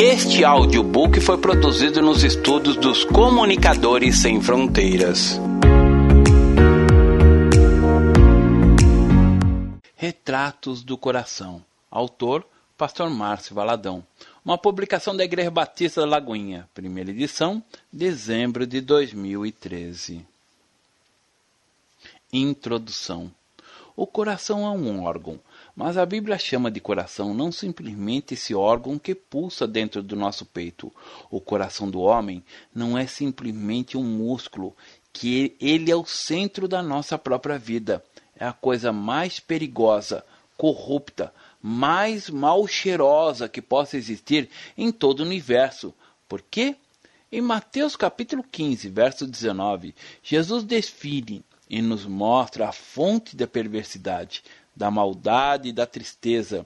Este audiobook foi produzido nos estudos dos Comunicadores Sem Fronteiras. Retratos do Coração. Autor: Pastor Márcio Valadão. Uma publicação da Igreja Batista da Lagoinha. Primeira edição, dezembro de 2013. Introdução. O coração é um órgão, mas a Bíblia chama de coração não simplesmente esse órgão que pulsa dentro do nosso peito. O coração do homem não é simplesmente um músculo, que ele é o centro da nossa própria vida. É a coisa mais perigosa, corrupta, mais mal cheirosa que possa existir em todo o universo. Por quê? Em Mateus capítulo 15, verso 19, Jesus define e nos mostra a fonte da perversidade, da maldade e da tristeza,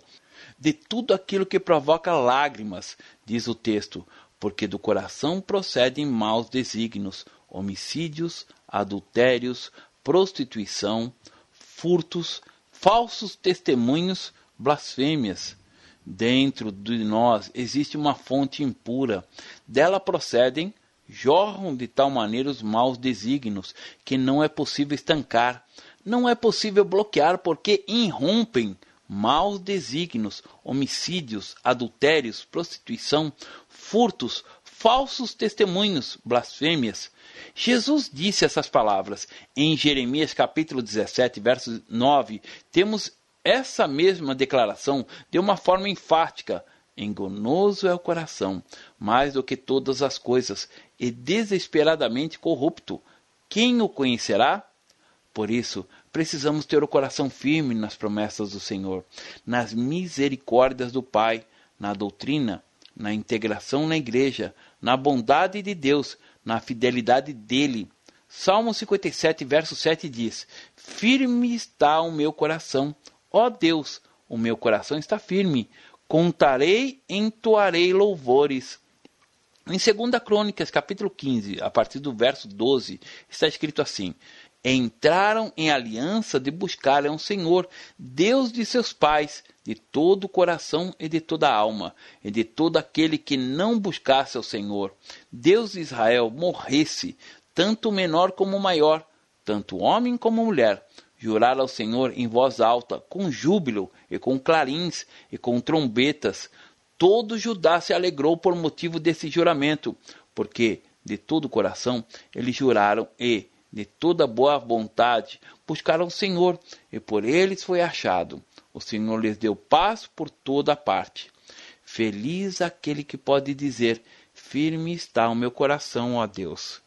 de tudo aquilo que provoca lágrimas, diz o texto, porque do coração procedem maus desígnios, homicídios, adultérios, prostituição, furtos, falsos testemunhos, blasfêmias. Dentro de nós existe uma fonte impura, dela procedem jorram de tal maneira os maus desígnios que não é possível estancar, não é possível bloquear porque irrompem maus desígnios, homicídios, adultérios, prostituição, furtos, falsos testemunhos, blasfêmias. Jesus disse essas palavras em Jeremias capítulo 17, verso 9. Temos essa mesma declaração de uma forma enfática Enganoso é o coração, mais do que todas as coisas, e desesperadamente corrupto. Quem o conhecerá? Por isso, precisamos ter o coração firme nas promessas do Senhor, nas misericórdias do Pai, na doutrina, na integração na igreja, na bondade de Deus, na fidelidade dele. Salmo 57, verso 7 diz: Firme está o meu coração, ó Deus, o meu coração está firme. Contarei, entoarei louvores. Em 2 Crônicas, capítulo 15, a partir do verso 12, está escrito assim: Entraram em aliança de buscarem ao Senhor, Deus de seus pais, de todo o coração e de toda a alma, e de todo aquele que não buscasse ao Senhor. Deus de Israel morresse, tanto o menor como o maior, tanto homem como mulher, jurar ao Senhor em voz alta, com júbilo e com clarins e com trombetas. Todo Judá se alegrou por motivo desse juramento, porque de todo o coração eles juraram e, de toda boa vontade, buscaram o Senhor, e por eles foi achado. O Senhor lhes deu paz por toda parte. Feliz aquele que pode dizer: Firme está o meu coração, ó Deus.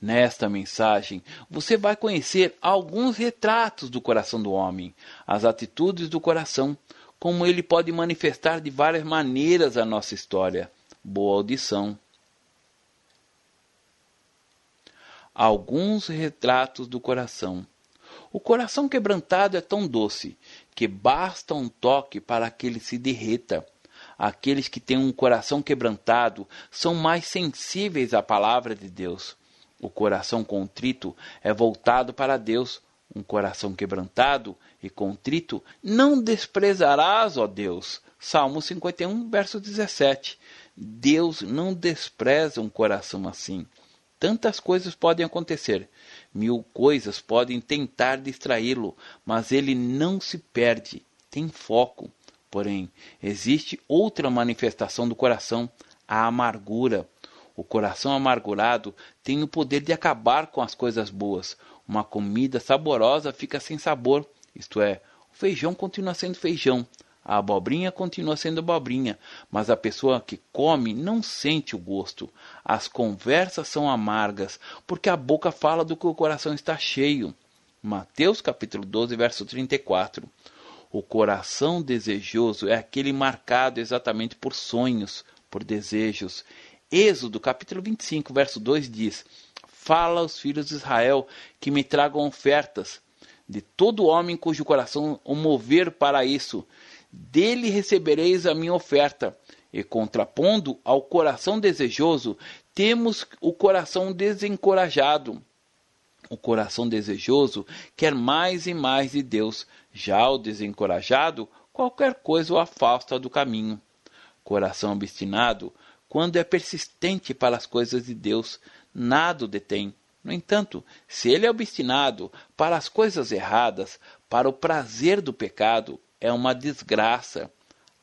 Nesta mensagem, você vai conhecer alguns retratos do coração do homem, as atitudes do coração, como ele pode manifestar de várias maneiras a nossa história. Boa audição. Alguns retratos do coração. O coração quebrantado é tão doce que basta um toque para que ele se derreta. Aqueles que têm um coração quebrantado são mais sensíveis à palavra de Deus. O coração contrito é voltado para Deus. Um coração quebrantado e contrito não desprezarás, ó Deus. Salmo 51, verso 17. Deus não despreza um coração assim. Tantas coisas podem acontecer, mil coisas podem tentar distraí-lo, mas ele não se perde, tem foco. Porém, existe outra manifestação do coração, a amargura. O coração amargurado tem o poder de acabar com as coisas boas. Uma comida saborosa fica sem sabor, isto é, o feijão continua sendo feijão, a abobrinha continua sendo abobrinha, mas a pessoa que come não sente o gosto. As conversas são amargas, porque a boca fala do que o coração está cheio. Mateus capítulo 12, verso 34. O coração desejoso é aquele marcado exatamente por sonhos, por desejos. Êxodo, capítulo 25, verso 2 diz: Fala aos filhos de Israel que me tragam ofertas de todo homem cujo coração o mover para isso. Dele recebereis a minha oferta. E contrapondo ao coração desejoso, temos o coração desencorajado. O coração desejoso quer mais e mais de Deus. Já o desencorajado, qualquer coisa o afasta do caminho. Coração obstinado, quando é persistente para as coisas de Deus, nada o detém. No entanto, se ele é obstinado para as coisas erradas, para o prazer do pecado, é uma desgraça.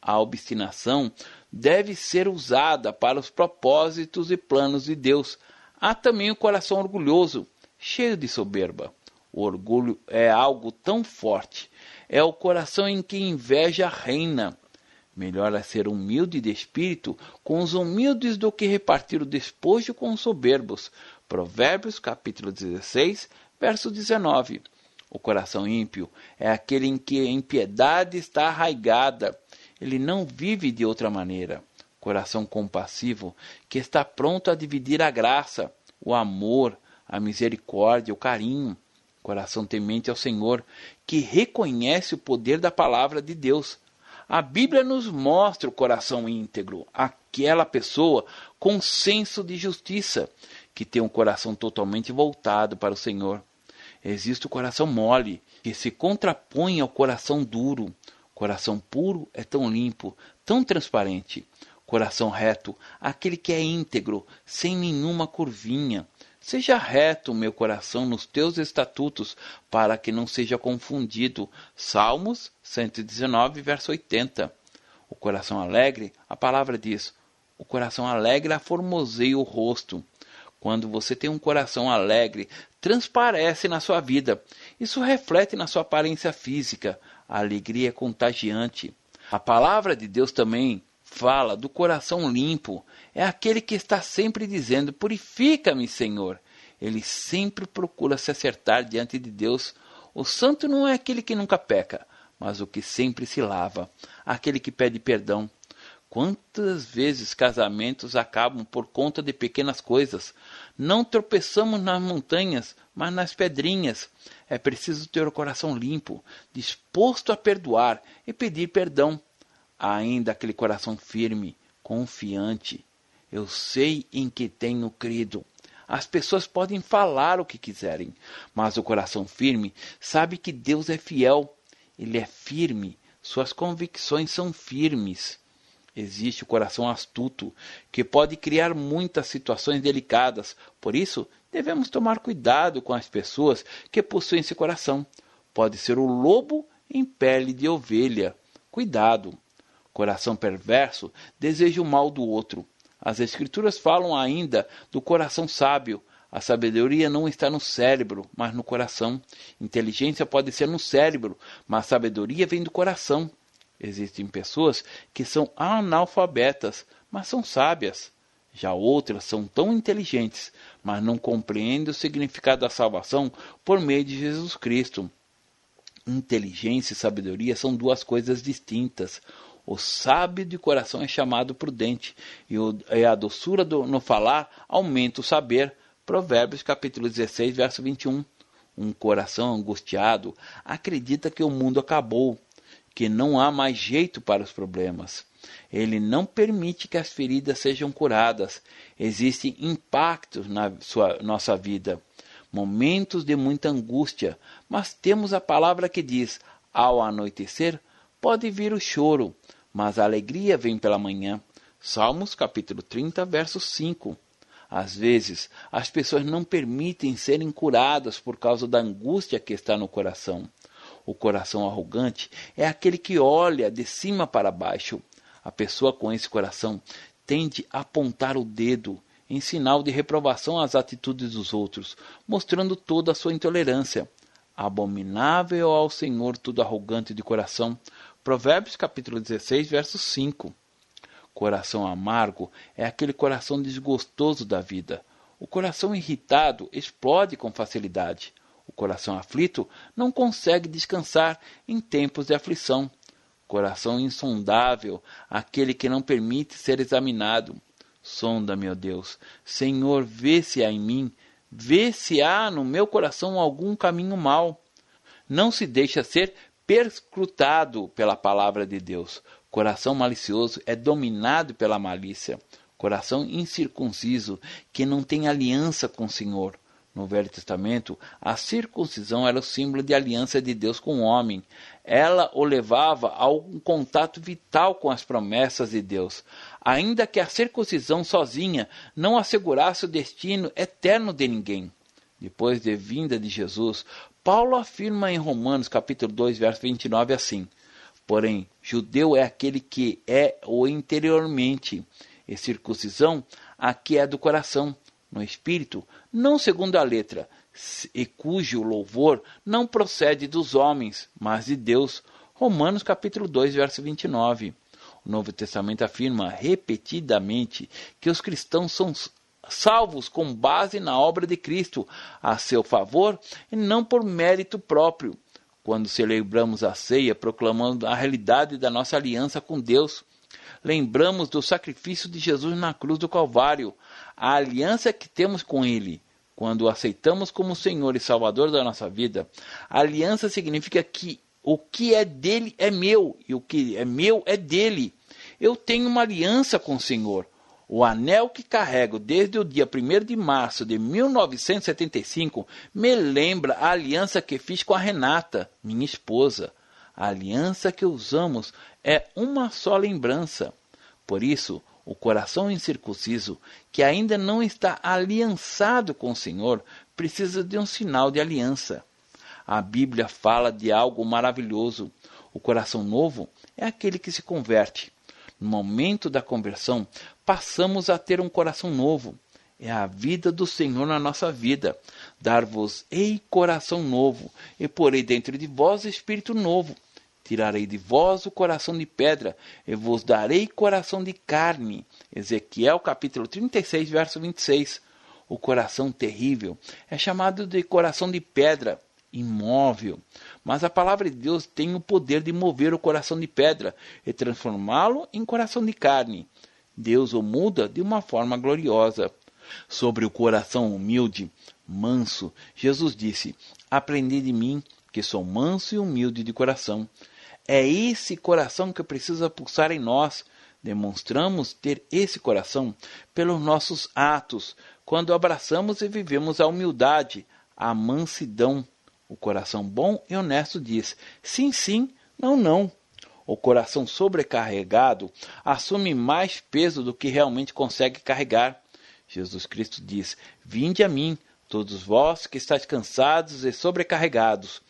A obstinação deve ser usada para os propósitos e planos de Deus. Há também o coração orgulhoso, cheio de soberba. O orgulho é algo tão forte. É o coração em que inveja reina. Melhor é ser humilde de espírito com os humildes do que repartir o despojo com os soberbos. Provérbios capítulo 16, verso 19. O coração ímpio é aquele em que a impiedade está arraigada. Ele não vive de outra maneira. Coração compassivo que está pronto a dividir a graça, o amor, a misericórdia, o carinho. Coração temente ao Senhor, que reconhece o poder da palavra de Deus. A Bíblia nos mostra o coração íntegro, aquela pessoa com senso de justiça, que tem um coração totalmente voltado para o Senhor. Existe o coração mole, que se contrapõe ao coração duro. Coração puro é tão limpo, tão transparente. Coração reto, aquele que é íntegro, sem nenhuma curvinha. Seja reto meu coração nos teus estatutos, para que não seja confundido. Salmos 119, verso 80. O coração alegre, a palavra diz: o coração alegre aformoseia o rosto. Quando você tem um coração alegre, transparece na sua vida. Isso reflete na sua aparência física. A alegria é contagiante. A palavra de Deus também fala do coração limpo. É aquele que está sempre dizendo: Purifica-me, Senhor. Ele sempre procura se acertar diante de Deus. O santo não é aquele que nunca peca, mas o que sempre se lava, aquele que pede perdão, Quantas vezes casamentos acabam por conta de pequenas coisas? Não tropeçamos nas montanhas, mas nas pedrinhas. É preciso ter o coração limpo, disposto a perdoar e pedir perdão. Ainda aquele coração firme, confiante. Eu sei em que tenho crido. As pessoas podem falar o que quiserem, mas o coração firme sabe que Deus é fiel. Ele é firme, suas convicções são firmes. Existe o coração astuto, que pode criar muitas situações delicadas. Por isso, devemos tomar cuidado com as pessoas que possuem esse coração. Pode ser o lobo em pele de ovelha. Cuidado! Coração perverso deseja o mal do outro. As Escrituras falam ainda do coração sábio. A sabedoria não está no cérebro, mas no coração. Inteligência pode ser no cérebro, mas sabedoria vem do coração. Existem pessoas que são analfabetas, mas são sábias. Já outras são tão inteligentes, mas não compreendem o significado da salvação por meio de Jesus Cristo. Inteligência e sabedoria são duas coisas distintas. O sábio de coração é chamado prudente, e a doçura do, no falar aumenta o saber. Provérbios capítulo 16, verso 21. Um coração angustiado acredita que o mundo acabou, que não há mais jeito para os problemas. Ele não permite que as feridas sejam curadas. Existem impactos na sua, nossa vida, momentos de muita angústia, mas temos a palavra que diz: ao anoitecer pode vir o choro, mas a alegria vem pela manhã. Salmos capítulo 30, verso 5. Às vezes, as pessoas não permitem serem curadas por causa da angústia que está no coração. O coração arrogante é aquele que olha de cima para baixo. A pessoa com esse coração tende a apontar o dedo em sinal de reprovação às atitudes dos outros, mostrando toda a sua intolerância. Abominável ao Senhor tudo arrogante de coração. Provérbios capítulo 16, verso 5. Coração amargo é aquele coração desgostoso da vida. O coração irritado explode com facilidade. Coração aflito não consegue descansar em tempos de aflição. Coração insondável, aquele que não permite ser examinado. Sonda, meu Deus, Senhor, vê se há em mim, vê se há no meu coração algum caminho mau. Não se deixa ser perscrutado pela palavra de Deus. Coração malicioso é dominado pela malícia. Coração incircunciso, que não tem aliança com o Senhor. No Velho Testamento, a circuncisão era o símbolo de aliança de Deus com o homem. ela o levava a um contato vital com as promessas de Deus, ainda que a circuncisão sozinha não assegurasse o destino eterno de ninguém. Depois de vinda de Jesus, Paulo afirma em Romanos capítulo 2, verso 29 assim: Porém, judeu é aquele que é o interiormente, e circuncisão a que é do coração, no espírito, não segundo a letra, e cujo louvor não procede dos homens, mas de Deus. Romanos capítulo 2, verso 29. O Novo Testamento afirma repetidamente que os cristãos são salvos com base na obra de Cristo a seu favor e não por mérito próprio. Quando celebramos a ceia, proclamando a realidade da nossa aliança com Deus, lembramos do sacrifício de Jesus na cruz do Calvário, a aliança que temos com Ele quando o aceitamos como Senhor e Salvador da nossa vida, aliança significa que o que é dele é meu e o que é meu é dele. Eu tenho uma aliança com o Senhor. O anel que carrego desde o dia 1 de março de 1975 me lembra a aliança que fiz com a Renata, minha esposa. A aliança que usamos é uma só lembrança. Por isso, o coração incircunciso, que ainda não está aliançado com o Senhor, precisa de um sinal de aliança. A Bíblia fala de algo maravilhoso. O coração novo é aquele que se converte. No momento da conversão, passamos a ter um coração novo. É a vida do Senhor na nossa vida. Dar-vos-ei coração novo, e porei dentro de vós espírito novo Tirarei de vós o coração de pedra e vos darei coração de carne. Ezequiel capítulo 36, verso 26. O coração terrível é chamado de coração de pedra, imóvel. Mas a palavra de Deus tem o poder de mover o coração de pedra e transformá-lo em coração de carne. Deus o muda de uma forma gloriosa. Sobre o coração humilde, manso, Jesus disse: Aprendi de mim, que sou manso e humilde de coração, é esse coração que precisa pulsar em nós. Demonstramos ter esse coração pelos nossos atos, quando abraçamos e vivemos a humildade, a mansidão. O coração bom e honesto diz: sim, sim, não, não. O coração sobrecarregado assume mais peso do que realmente consegue carregar. Jesus Cristo diz: Vinde a mim, todos vós que estáis cansados e sobrecarregados,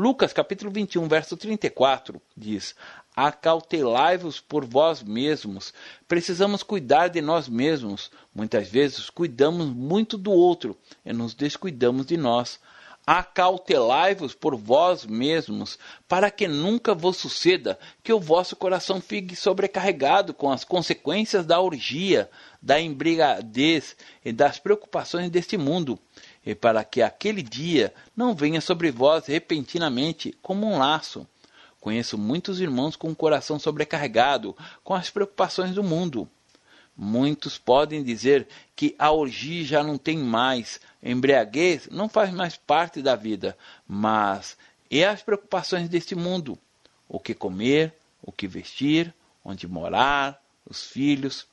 Lucas capítulo 21, verso 34 diz: Acautelai-vos por vós mesmos. Precisamos cuidar de nós mesmos. Muitas vezes cuidamos muito do outro e nos descuidamos de nós. Acautelai-vos por vós mesmos, para que nunca vos suceda que o vosso coração fique sobrecarregado com as consequências da orgia, da embriaguez e das preocupações deste mundo e para que aquele dia não venha sobre vós repentinamente como um laço. Conheço muitos irmãos com o coração sobrecarregado com as preocupações do mundo. Muitos podem dizer que a orgia já não tem mais, embriaguez não faz mais parte da vida, mas e as preocupações deste mundo? O que comer, o que vestir, onde morar, os filhos.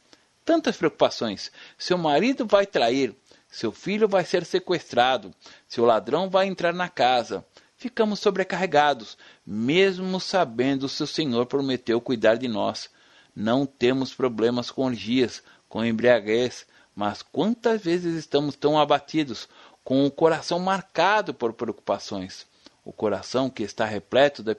Tantas preocupações. Seu marido vai trair, seu filho vai ser sequestrado, seu ladrão vai entrar na casa. Ficamos sobrecarregados, mesmo sabendo o Senhor prometeu cuidar de nós. Não temos problemas com orgias, com embriaguez, mas quantas vezes estamos tão abatidos, com o coração marcado por preocupações? O coração que está repleto de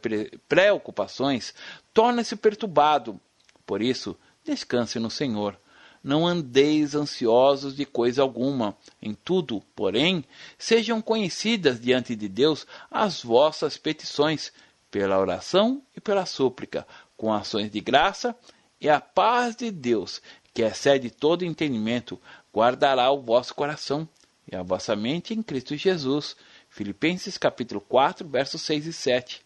preocupações torna-se perturbado. Por isso, descanse no Senhor não andeis ansiosos de coisa alguma. Em tudo, porém, sejam conhecidas diante de Deus as vossas petições, pela oração e pela súplica, com ações de graça, e a paz de Deus, que excede todo entendimento, guardará o vosso coração e a vossa mente em Cristo Jesus. Filipenses capítulo 4, versos 6 e 7.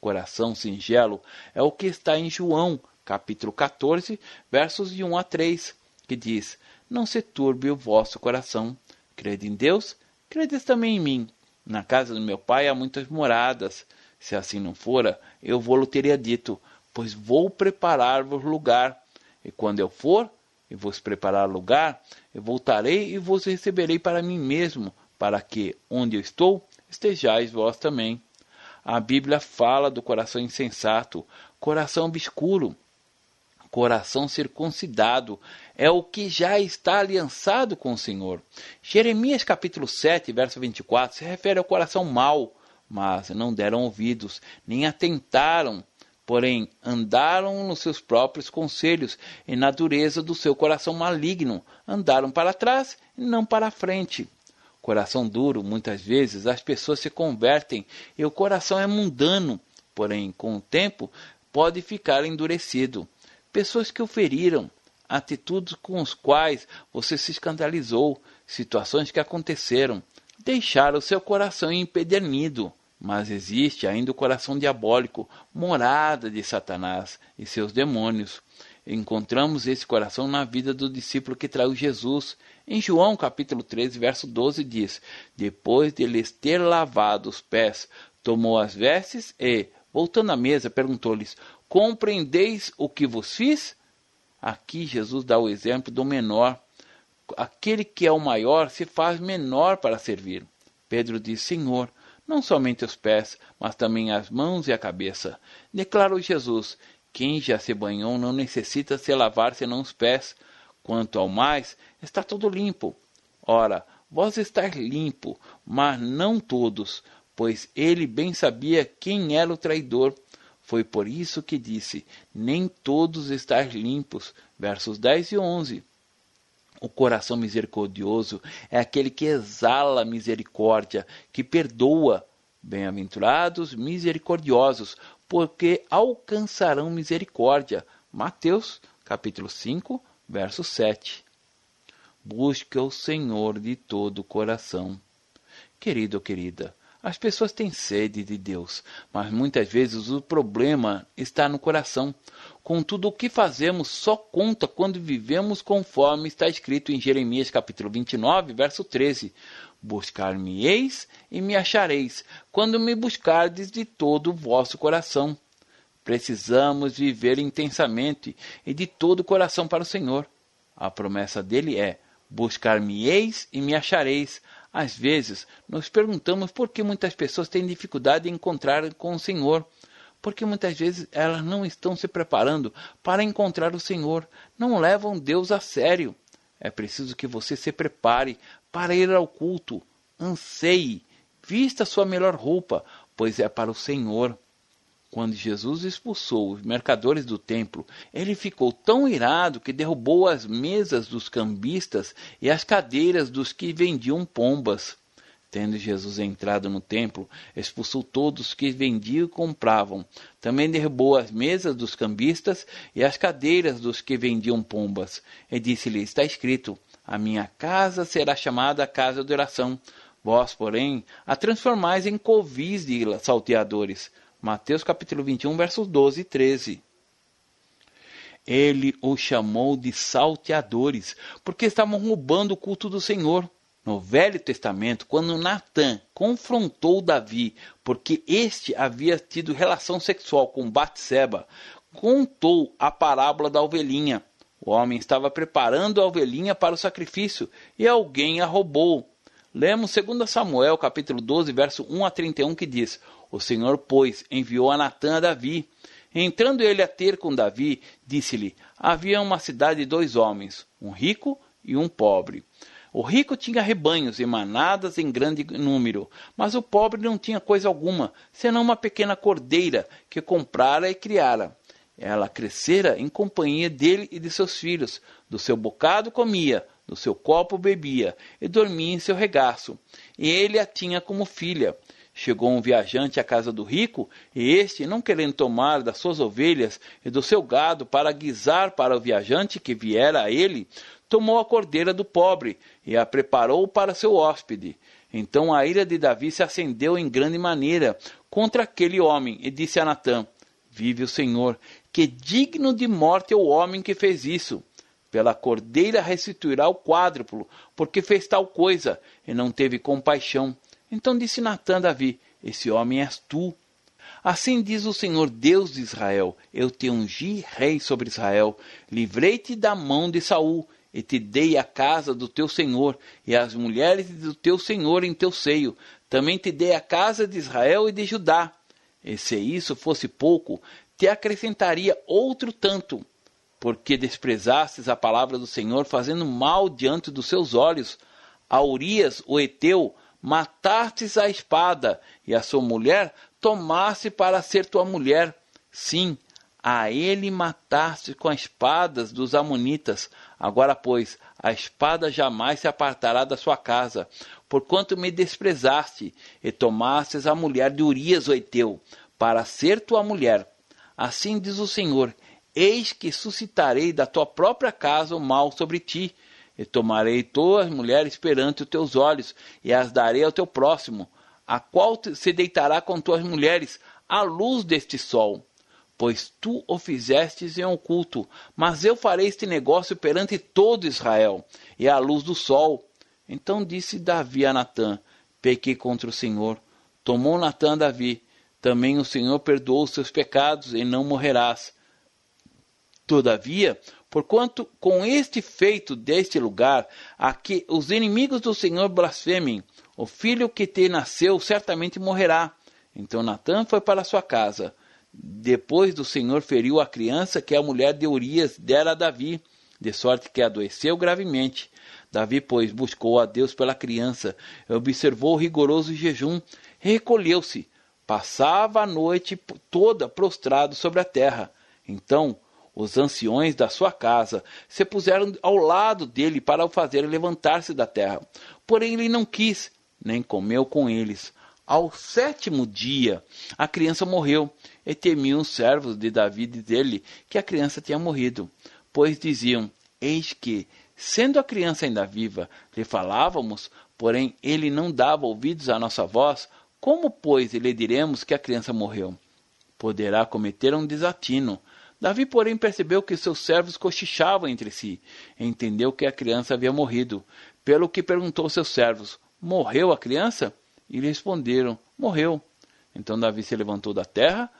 Coração singelo é o que está em João, capítulo 14, versos de 1 a 3 que diz: Não se turbe o vosso coração. Crede em Deus, credes também em mim. Na casa do meu pai há muitas moradas. Se assim não fora, eu vou-lo teria dito, pois vou preparar-vos lugar. E quando eu for e vos preparar lugar, eu voltarei e vos receberei para mim mesmo, para que, onde eu estou, estejais vós também. A Bíblia fala do coração insensato, coração obscuro, coração circuncidado, é o que já está aliançado com o Senhor. Jeremias capítulo 7, verso 24, se refere ao coração mau, mas não deram ouvidos, nem atentaram, porém andaram nos seus próprios conselhos e na dureza do seu coração maligno, andaram para trás e não para a frente. Coração duro, muitas vezes as pessoas se convertem e o coração é mundano, porém com o tempo pode ficar endurecido. Pessoas que o feriram, atitudes com as quais você se escandalizou, situações que aconteceram, deixaram seu coração empedernido. Mas existe ainda o coração diabólico, morada de Satanás e seus demônios. Encontramos esse coração na vida do discípulo que traiu Jesus. Em João capítulo 13, verso 12 diz: Depois de lhes ter lavado os pés, tomou as vestes e, voltando à mesa, perguntou-lhes: Compreendeis o que vos fiz? Aqui Jesus dá o exemplo do menor. Aquele que é o maior se faz menor para servir. Pedro diz: Senhor, não somente os pés, mas também as mãos e a cabeça. Declarou Jesus: Quem já se banhou não necessita se lavar senão os pés. Quanto ao mais, está todo limpo. Ora, vós estáis limpo, mas não todos, pois ele bem sabia quem era o traidor. Foi por isso que disse: Nem todos estáis limpos. Versos 10 e 11. O coração misericordioso é aquele que exala misericórdia, que perdoa. Bem-aventurados misericordiosos, porque alcançarão misericórdia. Mateus, capítulo 5, verso 7. Busque o Senhor de todo o coração. Querido ou querida, as pessoas têm sede de Deus, mas muitas vezes o problema está no coração. Contudo, o que fazemos só conta quando vivemos conforme está escrito em Jeremias capítulo 29, verso 13. Buscar-me-eis e me achareis, quando me buscardes de todo o vosso coração. Precisamos viver intensamente e de todo o coração para o Senhor. A promessa dele é: Buscar-me-eis e me achareis, às vezes, nos perguntamos por que muitas pessoas têm dificuldade em encontrar com o Senhor. Porque muitas vezes elas não estão se preparando para encontrar o Senhor, não levam Deus a sério. É preciso que você se prepare para ir ao culto. Anseie, vista sua melhor roupa, pois é para o Senhor. Quando Jesus expulsou os mercadores do templo, ele ficou tão irado que derrubou as mesas dos cambistas e as cadeiras dos que vendiam pombas. Tendo Jesus entrado no templo, expulsou todos que vendiam e compravam. Também derrubou as mesas dos cambistas e as cadeiras dos que vendiam pombas. E disse-lhe: Está escrito: A minha casa será chamada casa de oração. Vós, porém, a transformais em covis de salteadores. Mateus capítulo 21, versos 12 e 13. Ele os chamou de salteadores, porque estavam roubando o culto do Senhor. No Velho Testamento, quando Natã confrontou Davi, porque este havia tido relação sexual com Batseba, contou a parábola da ovelhinha. O homem estava preparando a ovelhinha para o sacrifício e alguém a roubou. Lemos 2 Samuel, capítulo 12, verso 1 a 31, que diz: o Senhor, pois, enviou a Natã a Davi. Entrando ele a ter com Davi, disse-lhe: Havia uma cidade de dois homens, um rico e um pobre. O rico tinha rebanhos e manadas em grande número, mas o pobre não tinha coisa alguma, senão uma pequena cordeira que comprara e criara. Ela crescera em companhia dele e de seus filhos. Do seu bocado comia, do seu copo bebia, e dormia em seu regaço. E ele a tinha como filha. Chegou um viajante à casa do rico, e este, não querendo tomar das suas ovelhas e do seu gado para guisar para o viajante que viera a ele, tomou a cordeira do pobre e a preparou para seu hóspede. Então a ira de Davi se acendeu em grande maneira contra aquele homem, e disse a Natã: Vive o Senhor, que digno de morte é o homem que fez isso. Pela cordeira restituirá o quádruplo, porque fez tal coisa, e não teve compaixão então disse Natã a Davi: Esse homem és tu. Assim diz o Senhor Deus de Israel: Eu te ungi rei sobre Israel, livrei-te da mão de Saul, e te dei a casa do teu senhor e as mulheres do teu senhor em teu seio. Também te dei a casa de Israel e de Judá. E se isso fosse pouco, te acrescentaria outro tanto, porque desprezastes a palavra do Senhor, fazendo mal diante dos seus olhos. A Urias, o Eteu, matastes a espada, e a sua mulher tomaste para ser tua mulher. Sim, a ele mataste com as espadas dos Amonitas. Agora, pois, a espada jamais se apartará da sua casa, porquanto me desprezaste, e tomastes a mulher de Urias o Eteu, para ser tua mulher. Assim diz o Senhor: Eis que suscitarei da tua própria casa o mal sobre ti, e tomarei tuas mulheres perante os teus olhos, e as darei ao teu próximo, a qual se deitará com tuas mulheres, à luz deste sol. Pois tu o fizestes em oculto, mas eu farei este negócio perante todo Israel, e à luz do sol. Então disse Davi a Natã: Pequei contra o Senhor. Tomou Natã Davi. Também o Senhor perdoou os seus pecados, e não morrerás. Todavia, porquanto com este feito deste lugar, a que os inimigos do Senhor blasfemem, o filho que te nasceu certamente morrerá. Então Natã foi para sua casa. Depois do Senhor feriu a criança que a mulher de Urias dera a Davi, de sorte que adoeceu gravemente. Davi, pois, buscou a Deus pela criança, observou o rigoroso jejum, recolheu-se, passava a noite toda prostrado sobre a terra. Então os anciões da sua casa se puseram ao lado dele para o fazer levantar-se da terra. Porém ele não quis, nem comeu com eles. Ao sétimo dia, a criança morreu, e temiam os servos de Davi dele que a criança tinha morrido, pois diziam: Eis que, sendo a criança ainda viva, lhe falávamos, porém ele não dava ouvidos à nossa voz, como, pois, lhe diremos que a criança morreu? Poderá cometer um desatino, Davi, porém, percebeu que seus servos cochichavam entre si, entendeu que a criança havia morrido, pelo que perguntou aos seus servos: Morreu a criança? E lhe responderam: Morreu. Então Davi se levantou da terra,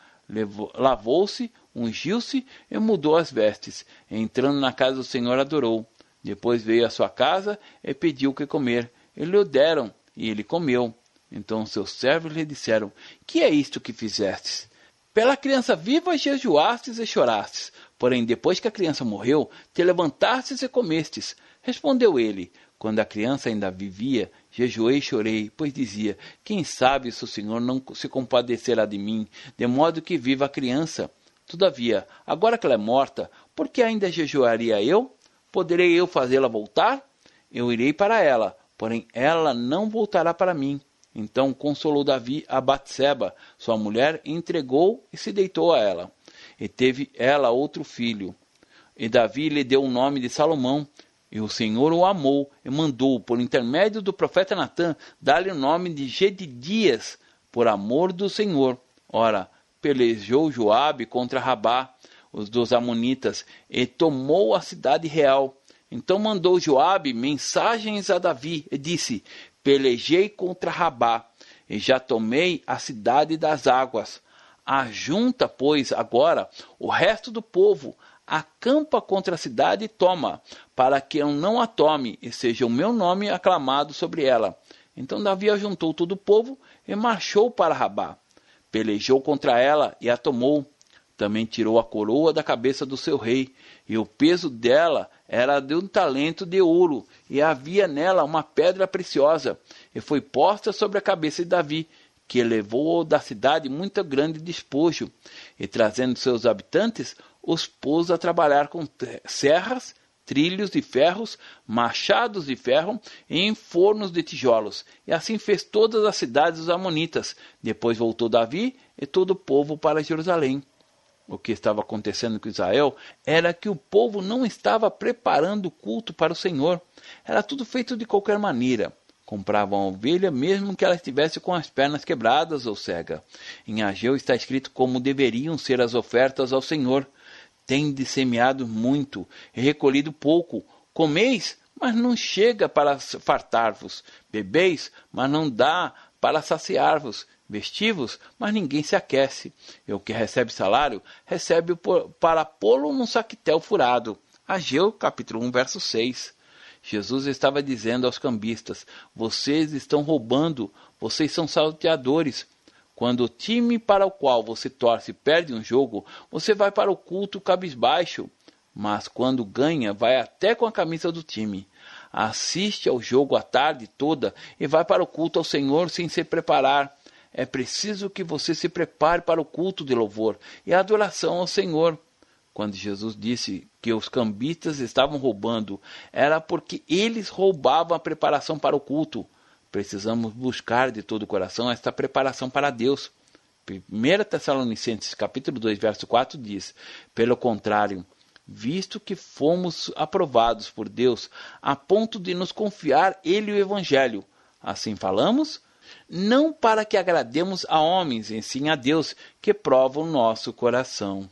lavou-se, ungiu-se e mudou as vestes. Entrando na casa do Senhor, adorou. Depois veio à sua casa e pediu o que comer. Eles lhe deram, e ele comeu. Então seus servos lhe disseram: Que é isto que fizestes? Pela criança viva jejuastes e chorastes, porém depois que a criança morreu, te levantastes e comestes. Respondeu ele, quando a criança ainda vivia, jejuei e chorei, pois dizia, quem sabe se o Senhor não se compadecerá de mim, de modo que viva a criança. Todavia, agora que ela é morta, por que ainda jejuaria eu? Poderei eu fazê-la voltar? Eu irei para ela, porém ela não voltará para mim. Então consolou Davi a Batseba, sua mulher, e entregou e se deitou a ela. E teve ela outro filho. E Davi lhe deu o nome de Salomão. E o Senhor o amou e mandou, por intermédio do profeta Natã, dar-lhe o nome de Gedidias, por amor do Senhor. Ora, pelejou Joabe contra Rabá, os dos amonitas, e tomou a cidade real. Então mandou Joabe mensagens a Davi e disse: pelejei contra Rabá, e já tomei a cidade das águas. Ajunta, pois, agora o resto do povo, acampa contra a cidade e toma, para que eu não a tome, e seja o meu nome aclamado sobre ela. Então Davi ajuntou todo o povo e marchou para Rabá. Pelejou contra ela e a tomou. Também tirou a coroa da cabeça do seu rei, e o peso dela era de um talento de ouro, e havia nela uma pedra preciosa, e foi posta sobre a cabeça de Davi, que levou da cidade muito grande despojo, e trazendo seus habitantes, os pôs a trabalhar com serras, trilhos de ferros, machados de ferro e em fornos de tijolos. E assim fez todas as cidades dos Amonitas. Depois voltou Davi e todo o povo para Jerusalém o que estava acontecendo com Israel era que o povo não estava preparando o culto para o Senhor. Era tudo feito de qualquer maneira. Compravam a ovelha mesmo que ela estivesse com as pernas quebradas ou cega. Em Ageu está escrito como deveriam ser as ofertas ao Senhor. Tende semeado muito e recolhido pouco. Comeis, mas não chega para fartar-vos. Bebeis, mas não dá para saciar-vos vestivos, mas ninguém se aquece. E o que recebe salário, recebe para pô-lo num saquetel furado. Ageu, capítulo 1, verso 6. Jesus estava dizendo aos cambistas: Vocês estão roubando, vocês são salteadores. Quando o time para o qual você torce perde um jogo, você vai para o culto cabisbaixo. Mas quando ganha, vai até com a camisa do time. Assiste ao jogo a tarde toda e vai para o culto ao Senhor sem se preparar. É preciso que você se prepare para o culto de louvor e adoração ao Senhor. Quando Jesus disse que os cambistas estavam roubando, era porque eles roubavam a preparação para o culto. Precisamos buscar de todo o coração esta preparação para Deus. 1 Tessalonicenses capítulo 2, verso 4 diz: Pelo contrário, visto que fomos aprovados por Deus a ponto de nos confiar ele o evangelho, assim falamos, não para que agrademos a homens, e sim a Deus, que prova o nosso coração.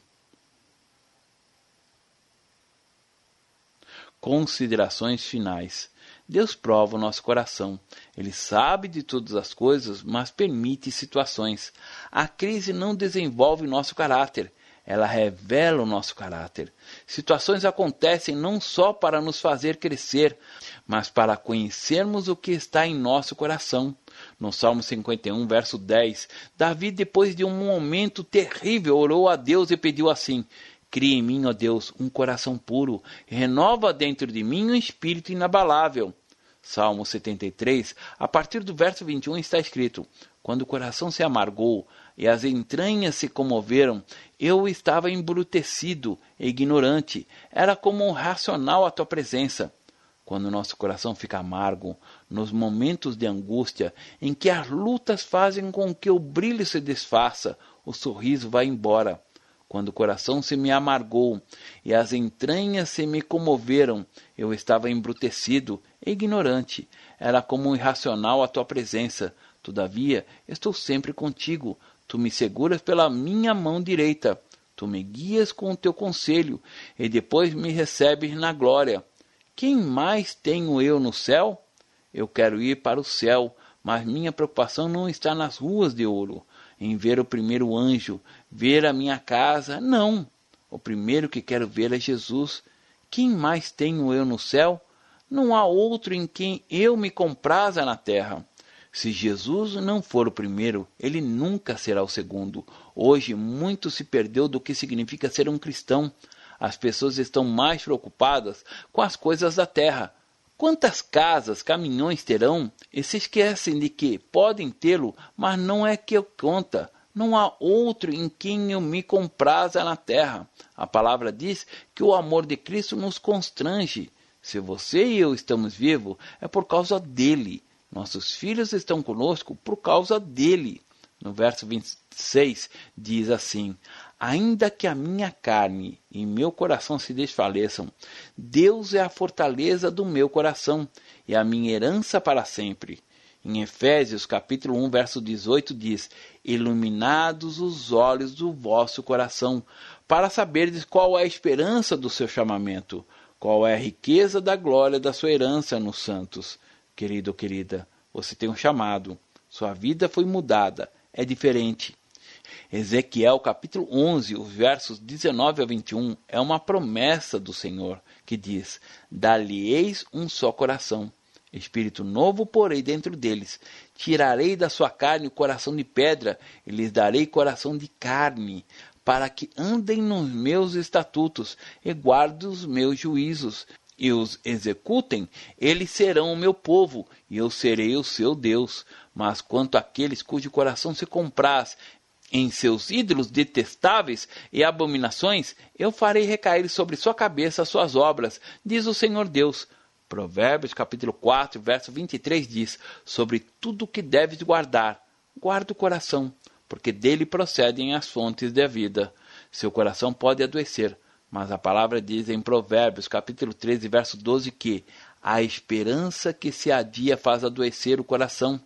Considerações finais. Deus prova o nosso coração. Ele sabe de todas as coisas, mas permite situações. A crise não desenvolve nosso caráter, ela revela o nosso caráter. Situações acontecem não só para nos fazer crescer, mas para conhecermos o que está em nosso coração. No Salmo 51, verso 10, Davi, depois de um momento terrível, orou a Deus e pediu assim: Cria em mim, ó Deus, um coração puro, renova dentro de mim um espírito inabalável. Salmo 73, a partir do verso 21 está escrito: Quando o coração se amargou e as entranhas se comoveram, eu estava embrutecido e ignorante, era como um racional à tua presença. Quando nosso coração fica amargo, nos momentos de angústia, em que as lutas fazem com que o brilho se desfaça, o sorriso vai embora. Quando o coração se me amargou e as entranhas se me comoveram, eu estava embrutecido ignorante. Era como irracional à tua presença. Todavia, estou sempre contigo. Tu me seguras pela minha mão direita. Tu me guias com o teu conselho e depois me recebes na glória. Quem mais tenho eu no céu? Eu quero ir para o céu, mas minha preocupação não está nas ruas de ouro em ver o primeiro anjo, ver a minha casa. Não. O primeiro que quero ver é Jesus. Quem mais tenho eu no céu? Não há outro em quem eu me compraza na terra. Se Jesus não for o primeiro, ele nunca será o segundo. Hoje muito se perdeu do que significa ser um cristão. As pessoas estão mais preocupadas com as coisas da terra, Quantas casas, caminhões terão e se esquecem de que podem tê-lo, mas não é que eu conta. Não há outro em quem eu me compraza na terra. A palavra diz que o amor de Cristo nos constrange. Se você e eu estamos vivos, é por causa dele. Nossos filhos estão conosco por causa dele. No verso 26 diz assim: Ainda que a minha carne e meu coração se desfaleçam, Deus é a fortaleza do meu coração e a minha herança para sempre. Em Efésios capítulo 1, verso 18 diz: Iluminados os olhos do vosso coração, para saberdes qual é a esperança do seu chamamento, qual é a riqueza da glória da sua herança nos santos. Querido ou querida, você tem um chamado, sua vida foi mudada, é diferente. Ezequiel capítulo 11, os versos 19 a 21, é uma promessa do Senhor que diz: Dá-lhe-eis um só coração, espírito novo porei dentro deles. Tirarei da sua carne o coração de pedra e lhes darei coração de carne, para que andem nos meus estatutos e guardem os meus juízos e os executem, eles serão o meu povo, e eu serei o seu Deus. Mas quanto àqueles cujo coração se compraz em seus ídolos detestáveis e abominações, eu farei recair sobre sua cabeça as suas obras, diz o Senhor Deus. Provérbios capítulo 4, verso 23 diz: Sobre tudo que deves guardar, guarda o coração, porque dele procedem as fontes da vida. Seu coração pode adoecer, mas a palavra diz em Provérbios capítulo 13, verso 12 que a esperança que se adia faz adoecer o coração,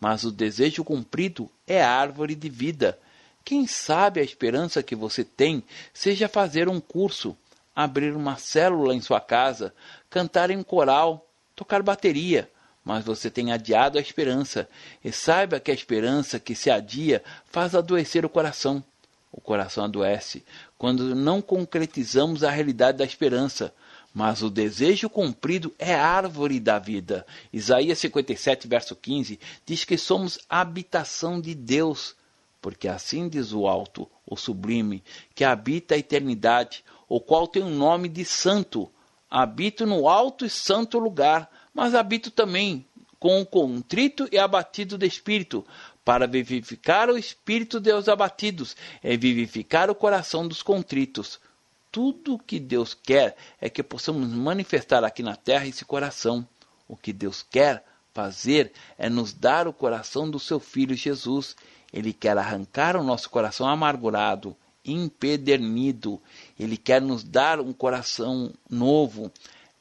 mas o desejo cumprido é árvore de vida. Quem sabe a esperança que você tem seja fazer um curso, abrir uma célula em sua casa, cantar em coral, tocar bateria, mas você tem adiado a esperança, e saiba que a esperança que se adia faz adoecer o coração. O coração adoece quando não concretizamos a realidade da esperança, mas o desejo cumprido é árvore da vida. Isaías 57, verso 15, diz que somos habitação de Deus porque assim diz o alto, o sublime, que habita a eternidade, o qual tem o um nome de santo. Habito no alto e santo lugar, mas habito também com o contrito e abatido de espírito, para vivificar o espírito dos abatidos e vivificar o coração dos contritos. Tudo o que Deus quer é que possamos manifestar aqui na terra esse coração. O que Deus quer fazer é nos dar o coração do seu filho Jesus. Ele quer arrancar o nosso coração amargurado, empedernido. Ele quer nos dar um coração novo.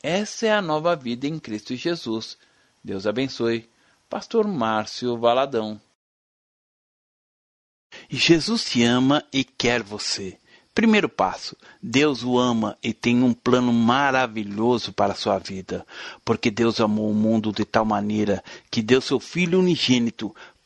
Essa é a nova vida em Cristo Jesus. Deus abençoe. Pastor Márcio Valadão. Jesus te ama e quer você. Primeiro passo: Deus o ama e tem um plano maravilhoso para a sua vida, porque Deus amou o mundo de tal maneira que deu seu Filho unigênito